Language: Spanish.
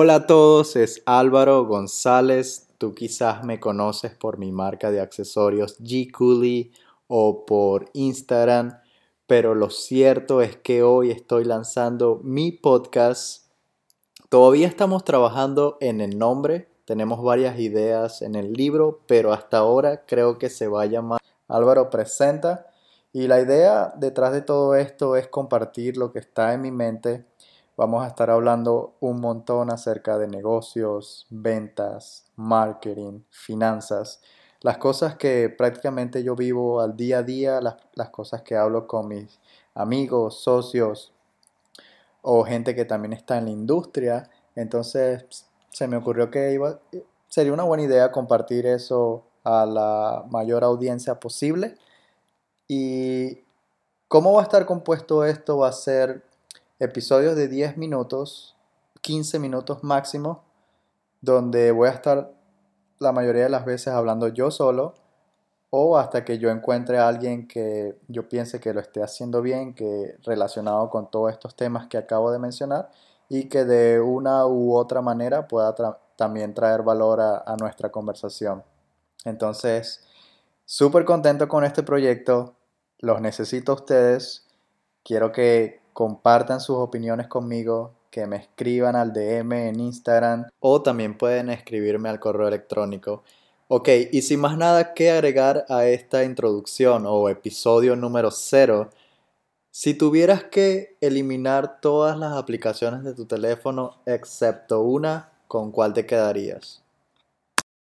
Hola a todos, es Álvaro González. Tú quizás me conoces por mi marca de accesorios G Cooley o por Instagram, pero lo cierto es que hoy estoy lanzando mi podcast. Todavía estamos trabajando en el nombre, tenemos varias ideas en el libro, pero hasta ahora creo que se va a llamar Álvaro Presenta. Y la idea detrás de todo esto es compartir lo que está en mi mente. Vamos a estar hablando un montón acerca de negocios, ventas, marketing, finanzas, las cosas que prácticamente yo vivo al día a día, las, cosas que hablo con mis amigos, socios o gente que también está en la industria. Entonces se me ocurrió que iba, sería una buena idea compartir eso a la mayor audiencia posible ¿Y cómo va a estar compuesto esto? Va a ser episodios de 10 minutos, 15 minutos máximo, donde voy a estar la mayoría de las veces hablando yo solo o hasta que yo encuentre a alguien que yo piense que lo esté haciendo bien, que relacionado con todos estos temas que acabo de mencionar y que de una u otra manera pueda también traer valor a, nuestra conversación. Entonces, súper contento con este proyecto los necesito a ustedes. Quiero que compartan sus opiniones conmigo, que me escriban al DM en Instagram o también pueden escribirme al correo electrónico. Ok, y sin más nada que agregar a esta introducción o episodio número 0, si tuvieras que eliminar todas las aplicaciones de tu teléfono excepto una, ¿con cuál te quedarías?